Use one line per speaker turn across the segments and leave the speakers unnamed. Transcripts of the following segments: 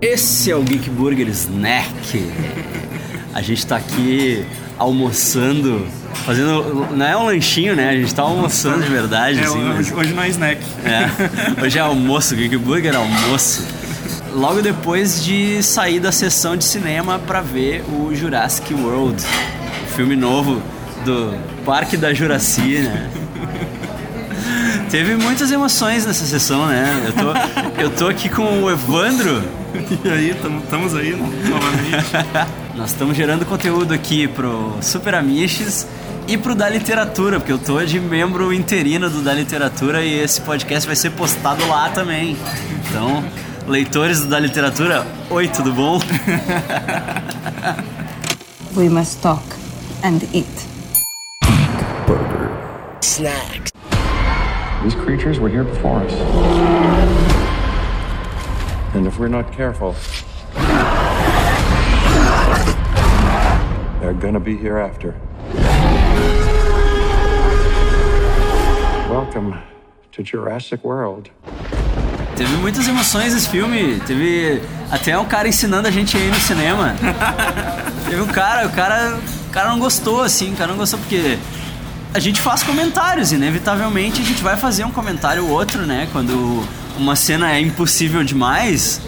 Esse é o Geek Burger Snack. A gente tá aqui almoçando, fazendo. Não é um lanchinho, né? A gente tá almoçando de verdade,
É,
assim.
hoje,
mas-
hoje não é snack.
É, hoje é almoço, Geek Burger é almoço. Logo depois de sair da sessão de cinema pra ver o Jurassic World, o filme novo do Parque da Juracia, né? Teve muitas emoções nessa sessão, né? Eu tô, eu tô aqui com o Evandro.
E aí, estamos aí no- novamente.
Nós estamos gerando conteúdo aqui pro Super Amiches e pro Da Literatura, porque eu tô de membro interino do Da Literatura e esse podcast vai ser postado lá também. Então, leitores do Da Literatura, oi, tudo bom?
We must talk and eat.
These creatures were here before us. And if we're not careful, they're gonna be here after. Welcome to Jurassic World.
Teve muitas emoções esse filme, teve até um cara ensinando a gente a ir no cinema. teve um cara, o cara, o cara não gostou assim, o cara não gostou porque a gente faz comentários, inevitavelmente a gente vai fazer um comentário ou outro, né? Quando uma cena é impossível demais,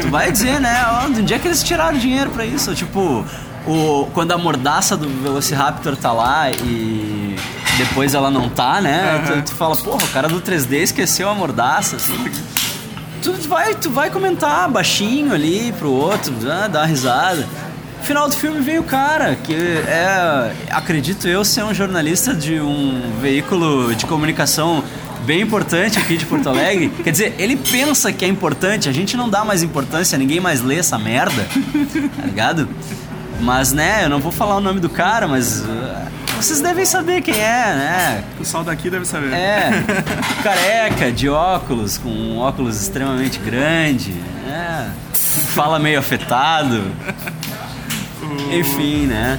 tu vai dizer, né? Onde é que eles tiraram dinheiro pra isso? Tipo, o, quando a mordaça do Velociraptor tá lá e depois ela não tá, né? Tu, tu fala, porra, o cara do 3D esqueceu a mordaça, assim. Tu vai, tu vai comentar baixinho ali pro outro, ah, dar uma risada. No final do filme vem o cara, que é, acredito eu, ser um jornalista de um veículo de comunicação bem importante aqui de Porto Alegre. Quer dizer, ele pensa que é importante, a gente não dá mais importância, ninguém mais lê essa merda, tá ligado? Mas, né, eu não vou falar o nome do cara, mas ah, vocês devem saber quem é, né?
O pessoal daqui deve saber.
É, careca, de óculos, com um óculos extremamente grande, né? Fala meio afetado. Enfim, né?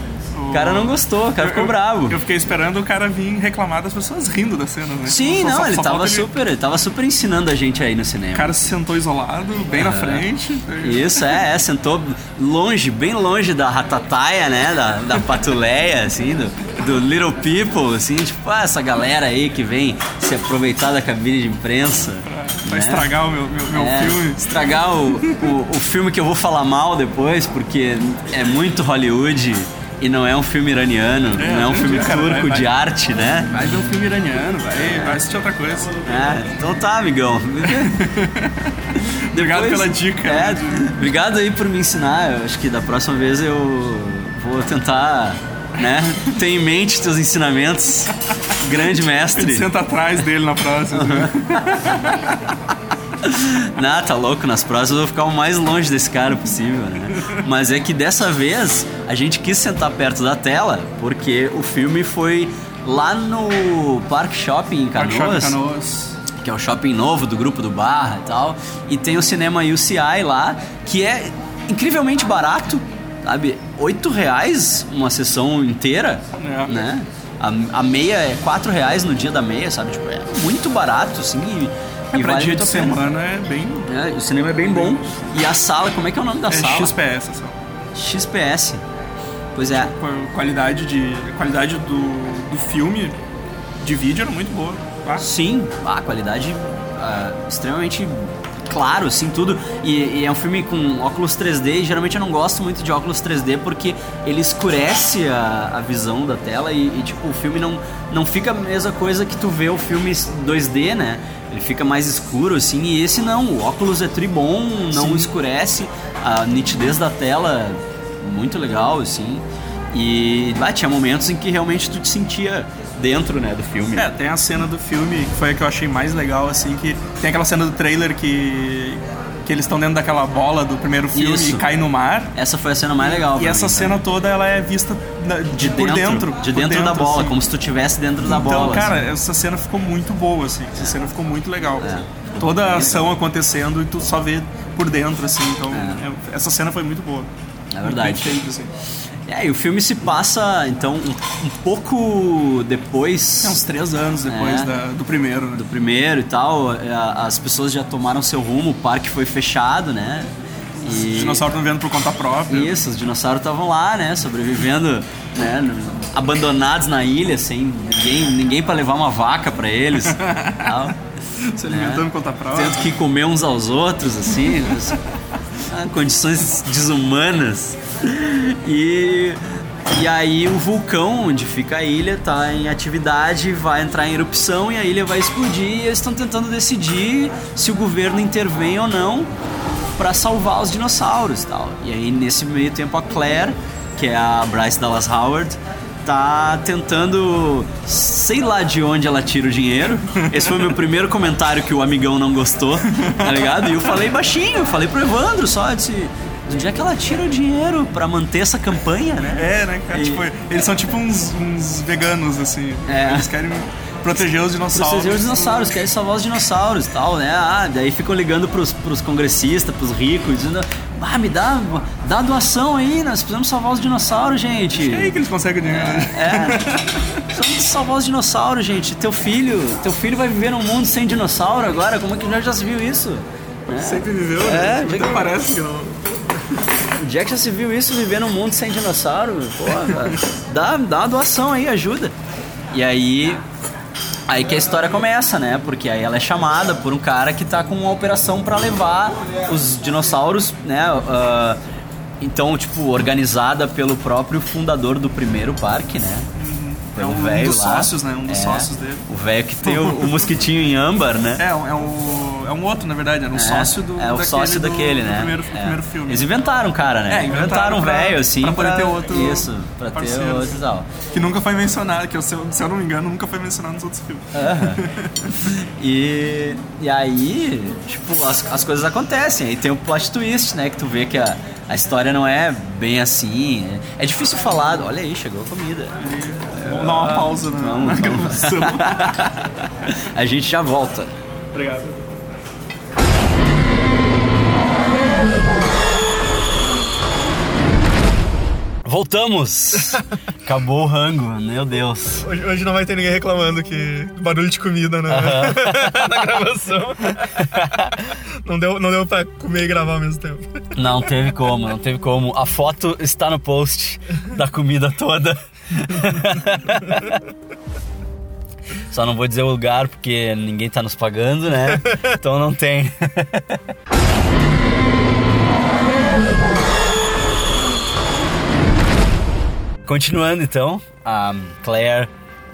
O cara não gostou, o cara ficou
Eu-
bravo.
Eu fiquei esperando o cara vir reclamar das pessoas rindo da cena, né?
Sim,
Só-
não,
só-
ele
só
tava super, ele tava super ensinando a gente aí no
O
cinema.
cara se sentou isolado, bem na frente.
Isso, é, é, sentou longe, bem longe da ratataia, né? Da, da patuleia, assim, do, do Little People, assim, tipo, ah, essa galera aí que vem se aproveitar da cabine de imprensa.
Vai
né?
estragar o meu, meu, meu
É,
filme.
Estragar o, o, o filme que eu vou falar mal depois, porque é muito Hollywood e não é um filme iraniano,
É,
não é um filme
cara, vai-
turco
vai-
de arte, né?
Vai ver um filme iraniano, vai, vai assistir outra coisa.
É, então tá, amigão.
Obrigado
Depois-
pela dica.
É, obrigado aí por me ensinar. Eu acho que da próxima vez eu vou tentar, né, ter em mente teus ensinamentos. Grande mestre.
Ele senta atrás dele na próxima.
Não, tá louco, nas próximas eu vou ficar o mais longe desse cara possível, né? Mas é que dessa vez a gente quis sentar perto da tela porque o filme foi lá no Park Shopping em
Park
Canoas,
Shopping Canoas.
que é o shopping novo do grupo do Barra e tal, e tem o cinema UCI lá, que é incrivelmente barato, sabe? Oito reais uma sessão inteira,
É.
né? A, a meia é quatro reais no dia da meia, sabe? Tipo, é muito barato, assim, e,
É,
e
pra
vale
dia de
a
semana é bem.
É, o cinema é bem bom. E a sala, como é que é o nome da
É
sala?
XPS, assim.
XPS. Pois é.
A qualidade, de, a qualidade do, do filme de vídeo era muito boa. tá?
Sim, a qualidade ah, extremamente claro, assim, tudo. E, e é um filme com óculos 3D. E geralmente eu não gosto muito de óculos 3D porque ele escurece a, a visão da tela e, e, tipo, o filme não, não fica a mesma coisa que tu vê o filme 2D, né? Ele fica mais escuro, assim, e esse não. O óculos é tribom, não
Sim.
escurece. A nitidez da tela, muito legal, assim. E ah, tinha momentos em que realmente tu te sentia dentro, né, do filme.
É, tem a cena do filme que foi a que eu achei mais legal, assim, que tem aquela cena do trailer que, que eles estão dentro daquela bola do primeiro filme
Isso.
e cai no mar.
Essa foi a cena mais legal.
E essa
mim,
cena toda ela é vista
de
por dentro.
de
por
dentro, da bola,
assim.
como se tu estivesse dentro da
Então,
bola.
cara,
assim.
essa cena ficou muito boa, assim. Essa cena ficou muito legal.
É.
Toda a ação acontecendo e tu só vê por dentro, assim. Então,
É.
é- essa cena foi muito boa.
É verdade.
Muito bem feito, assim.
É, e o filme se passa, então, um, um pouco depois
É uns três anos depois
É.
da- do primeiro, né?
do primeiro e tal. é, As pessoas já tomaram seu rumo, o parque foi fechado, né?
Os
E-
dinossauros estão vendo por conta própria.
Isso, os dinossauros estavam lá, né? Sobrevivendo, né? Abandonados na ilha, sem ninguém, ninguém para levar uma vaca para eles. tal.
Se alimentando por conta própria.
Tendo que comer uns aos outros, assim. condições desumanas. E, e aí o vulcão onde fica a ilha tá em atividade, vai entrar em erupção e a ilha vai explodir e eles estão tentando decidir se o governo intervém ou não para salvar os dinossauros tal. E aí nesse meio tempo a Claire, que é a Bryce Dallas Howard, tá tentando, sei lá de onde ela tira o dinheiro. Esse foi o meu primeiro comentário que o amigão não gostou, tá ligado? E eu falei baixinho, falei pro Evandro só, disse, de onde é que ela tira o dinheiro pra manter essa campanha, né?
É, né, cara?
E-
Tipo, eles são tipo uns, uns veganos, assim.
É.
Eles querem proteger os dinossauros.
Proteger os dinossauros, querem salvar os dinossauros e tal, né? Ah, daí ficam ligando pros, pros congressistas, pros ricos, dizendo, ah, me dá, dá doação aí, nós precisamos salvar os dinossauros, gente.
É aí que eles conseguem dinheiro.
É. Precisamos salvar os dinossauros, gente. Teu filho, teu filho vai viver num mundo sem dinossauro agora. Como é que já já se viu isso? Né?
Sempre viveu,
É,
né? Até
que-
parece que não.
O Jack já se viu isso viver num mundo sem dinossauro. Porra, dá, dá uma doação aí, ajuda. E aí. Aí que a história começa, né? Porque aí ela é chamada por um cara que tá com uma operação pra levar os dinossauros, né? ah, então, tipo, organizada pelo próprio fundador do primeiro parque, né?
É um
velho
dos
lá.
sócios, né? Um dos
É,
sócios dele.
O velho que tem o, o mosquitinho em âmbar, né?
É, é um, é um outro, na verdade. Era um sócio do.
É o sócio
do-
daquele,
do
né?
primeiro,
É.
primeiro filme.
Eles inventaram um cara, né?
É, inventaram
um velho, assim.
pra poder ter outro
Isso, pra ter
parceiro.
outro e tal.
Que nunca foi mencionado, que eu, se, eu, se eu não me engano, nunca foi mencionado nos outros filmes.
Aham. e, e aí, tipo, as, as coisas acontecem. Aí tem o plot twist, né? Que tu vê que a, a história não é bem assim. É, é difícil falar. Olha aí, chegou a comida.
Vamos dar uma pausa na,
Vamos,
na gravação.
a gente já volta.
Obrigado.
Voltamos! Acabou o rango, meu Deus.
Hoje, hoje não vai ter ninguém reclamando que barulho de comida na, na gravação. não, deu, não deu pra comer e gravar ao mesmo tempo.
Não teve como, não teve como. A foto está no post da comida toda. Só não vou dizer o lugar porque ninguém tá nos pagando, né? Então não tem. Continuando então, a Claire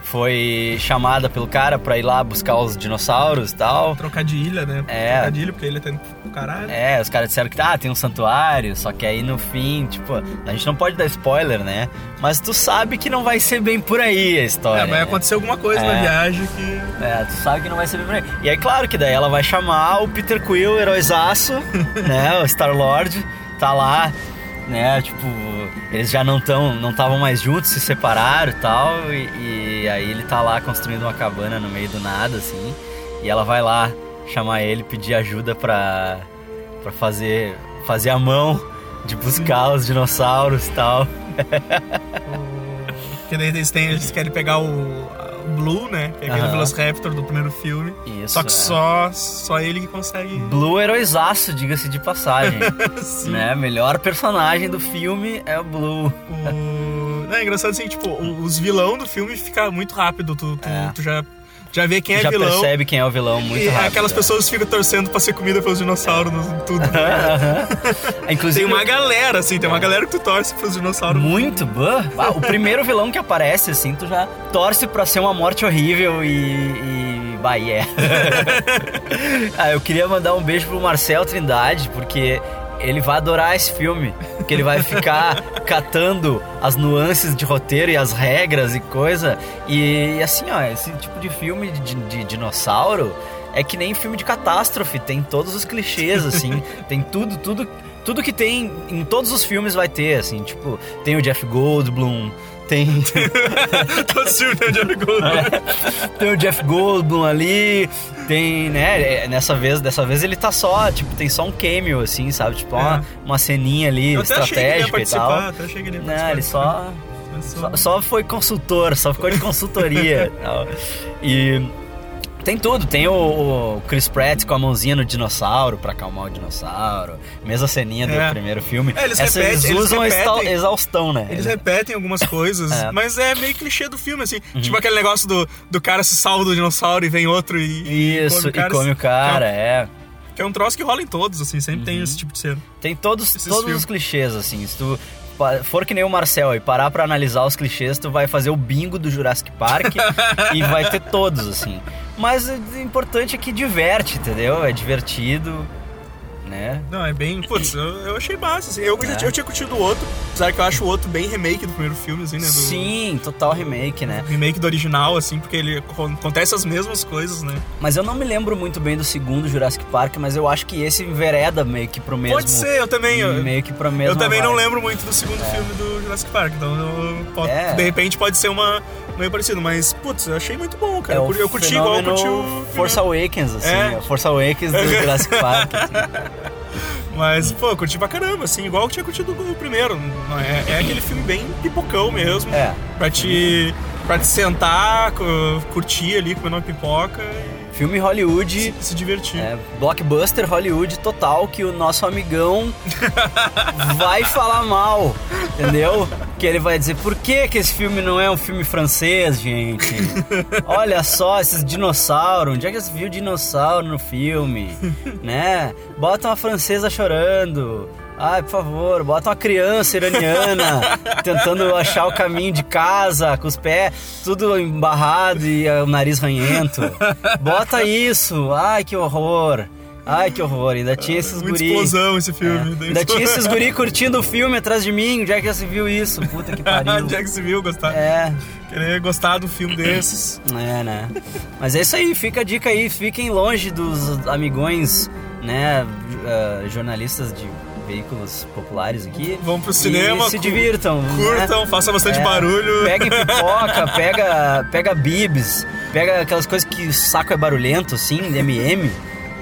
foi chamada pelo cara pra ir lá buscar os dinossauros e tal.
Trocar de ilha, né?
É.
Trocar de ilha, porque a ilha tá indo pro caralho.
É, os caras disseram que ah, tem um santuário, só que aí no fim, tipo, a gente não pode dar spoiler, né? Mas tu sabe que não vai ser bem por aí a história.
É, vai
né?
acontecer alguma coisa
É.
na viagem que.
É, tu sabe que não vai ser bem por aí. E aí, claro que daí ela vai chamar o Peter Quill, heróizaço, né? O Star-Lord, tá lá, né? Tipo, eles já não tão, não estavam mais juntos, se separaram e tal. E, e aí ele tá lá construindo uma cabana no meio do nada, assim. E ela vai lá chamar ele, pedir ajuda pra, pra fazer, fazer a mão de buscar os dinossauros e tal.
Porque daí eles, têm, eles querem pegar o Blue, né? Que é aquele
Aham.
Velociraptor do primeiro filme.
Isso,
só que
é.
só, só ele que consegue.
Blue heróizaço, diga-se de passagem.
Sim.
né? Melhor personagem do filme é o Blue.
O... Não, é engraçado assim, tipo, os vilão do filme fica muito rápido. Tu, tu,
É.
tu já, já vê quem é
Já
vilão.
percebe quem é o vilão muito
e
rápido.
aquelas
é.
pessoas ficam torcendo pra ser comida pelos dinossauros, no- tudo.
Aham. Inclusive,
Tem uma galera, assim, tem uma galera que tu torce pros dinossauros.
muito. Ah, o primeiro vilão que aparece, assim, tu já torce pra ser uma morte horrível e. e... Bah, e é. ah, eu queria mandar um beijo pro Marcel Trindade, porque ele vai adorar esse filme. Porque ele vai ficar catando as nuances de roteiro e as regras e coisa. E assim, ó, esse tipo de filme de, de dinossauro é que nem filme de catástrofe, tem todos os clichês, assim, tem tudo, tudo. Tudo que tem em todos os filmes vai ter, assim, tipo, tem o Jeff Goldblum, tem.
Todo filme tem o Jeff Goldblum.
tem o Jeff Goldblum ali, tem, né, é, nessa vez, dessa vez ele tá só, tipo, tem só um cameo, assim, sabe, tipo, uma, uma ceninha ali,
É. Eu
estratégica e tal.
até achei que ele ia
Não, ele só, só, só foi consultor, só ficou de consultoria e tal. E Tem tudo, tem o, o Chris Pratt com a mãozinha no dinossauro pra acalmar o dinossauro. Mesma ceninha do
É.
primeiro filme.
É, eles
Essa
repetem-
eles
eles
usam a
repetem.
exaustão, né?
Eles repetem algumas coisas,
É.
mas é meio clichê do filme, assim. Tipo aquele negócio do, do cara se salva do dinossauro e vem outro e.
Isso,
o cara.
e come o cara, é.
Que é um troço que rola em todos, assim, sempre
Uhum.
tem esse tipo de cena.
Tem todos,
Esses
todos
filmes.
os clichês, assim. Se tu for que nem o Marcel e parar pra analisar os clichês, tu vai fazer o bingo do Jurassic Park e vai ter todos, assim. Mas o importante é que diverte, entendeu? É divertido, né?
Não, é bem. Putz, eu, eu achei massa, assim. Eu,
É.
tinha- eu tinha curtido o outro, apesar que eu acho o outro bem remake do primeiro filme, assim, né? Do,
Sim, total remake, né?
Remake do original, assim, porque ele acon- acontece as mesmas coisas, né?
Mas eu não me lembro muito bem do segundo Jurassic Park, mas eu acho que esse envereda meio que pro mesmo.
Pode ser, eu também.
Meio que pro mesmo.
eu também não lembro muito do segundo filme do Jurassic Park, então eu-
É.
de repente pode ser uma meio parecido, mas putz, eu achei muito bom, cara.
É
eu, curti igual eu curti o
Force Awakens, assim.
É.
o Force Awakens do Jurassic Park. assim.
Mas, pô, eu curti pra caramba, assim, igual eu tinha curtido o primeiro. É, é aquele filme bem pipocão mesmo.
É.
Pra te. Pra te sentar, cu- curtir ali, comer uma pipoca e
Filme Hollywood.
se, se divertir.
É, blockbuster Hollywood total que o nosso amigão vai falar mal, entendeu? Que ele vai dizer, por que que esse filme não é um filme francês, gente? Olha só, esses dinossauros, onde é que você viu dinossauro no filme? Né? Bota uma francesa chorando. Ai, por favor, bota uma criança iraniana tentando achar o caminho de casa, com os pés tudo embarrado e o nariz ranhento. Bota isso. Ai, que horror. Ai, que horror. Ainda tinha esses
Muita
guri.
explosão esse filme.
É. Ainda tinha esses guri curtindo o filme atrás de mim. Onde é que já se viu isso? Puta que pariu.
Jack se viu gostar.
É,
Querer gostar do filme desses.
é, né? Mas é isso aí, fica a dica aí. Fiquem longe dos amigões, né? eh, jornalistas de veículos populares aqui.
Vão pro cinema,
se divirtam. né?
Curtam, façam bastante
É,
barulho.
Pega pipoca, pega, pega bibs, pega aquelas coisas que o saco é barulhento, assim, MM,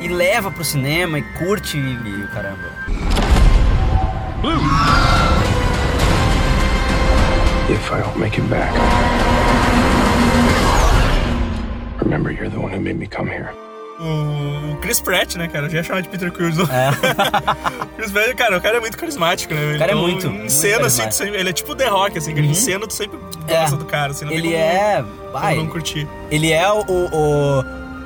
e leva pro cinema e curte e, e o caramba.
If I don't make it back, remember you're the one who made me come here.
O Chris Pratt, né, cara? Eu já ia chamar de Peter Quill.
É.
Chris Pratt, cara, o cara é muito carismático, né?
O cara é
Então,
muito,
Em
muito
cena, assim, sempre- ele é tipo The Rock, assim, que em cena tu sempre
É.
gosta do cara, assim, não
Ele
tem como,
é.
como
Vai,
não curtir.
ele é o, o-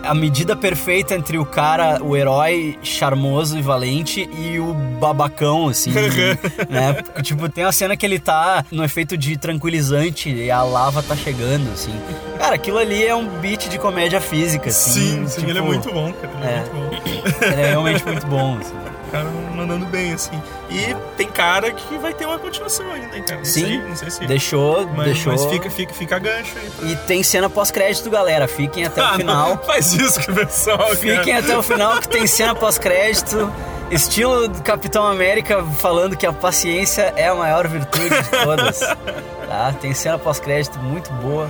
a medida perfeita entre o cara, o herói charmoso e valente e o babacão, assim, né? Tipo, tem uma cena que ele tá no efeito de tranquilizante e a lava tá chegando, assim. Cara, aquilo ali é um beat de comédia física, assim.
Sim, sim,
tipo,
ele é muito bom, cara. Ele é,
é.
muito bom.
Ele é realmente muito bom, assim.
O cara mandando bem, assim. E tem cara que vai ter uma continuação ainda, cara? Não
Sim,
sei, não sei se.
Deixou,
mas,
deixou.
mas fica, fica, fica a gancho aí. pra-
E tem cena pós-crédito, galera. Fiquem até o
Ah,
final.
não faz isso com o pessoal,
Fiquem
cara.
até o final que tem cena pós-crédito. Estilo do Capitão América falando que a paciência é a maior virtude de todas. Tá? Tem cena pós-crédito muito boa,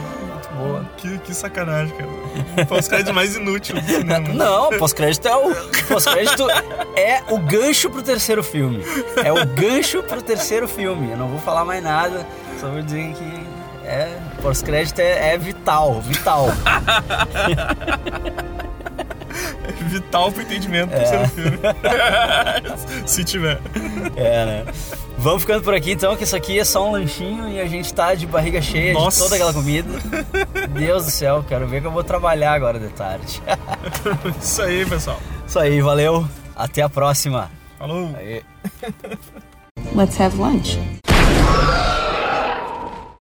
Que, que sacanagem, cara. Pós-crédito mais inútil do cinema.
Não, pós-crédito é o pós-crédito é o gancho pro terceiro filme. É o gancho pro terceiro filme. Eu não vou falar mais nada, só vou dizer que é pós-crédito é, é vital, vital.
Vital pro entendimento do
É.
terceiro filme. Se tiver.
É, né? Vamos ficando por aqui então, que isso aqui é só um lanchinho e a gente tá de barriga cheia
Nossa.
de toda aquela comida. Deus do céu, quero ver que eu vou trabalhar agora de tarde.
Isso aí, pessoal.
Isso aí, valeu. Até a próxima.
Falou.
Aí.
Let's have lunch.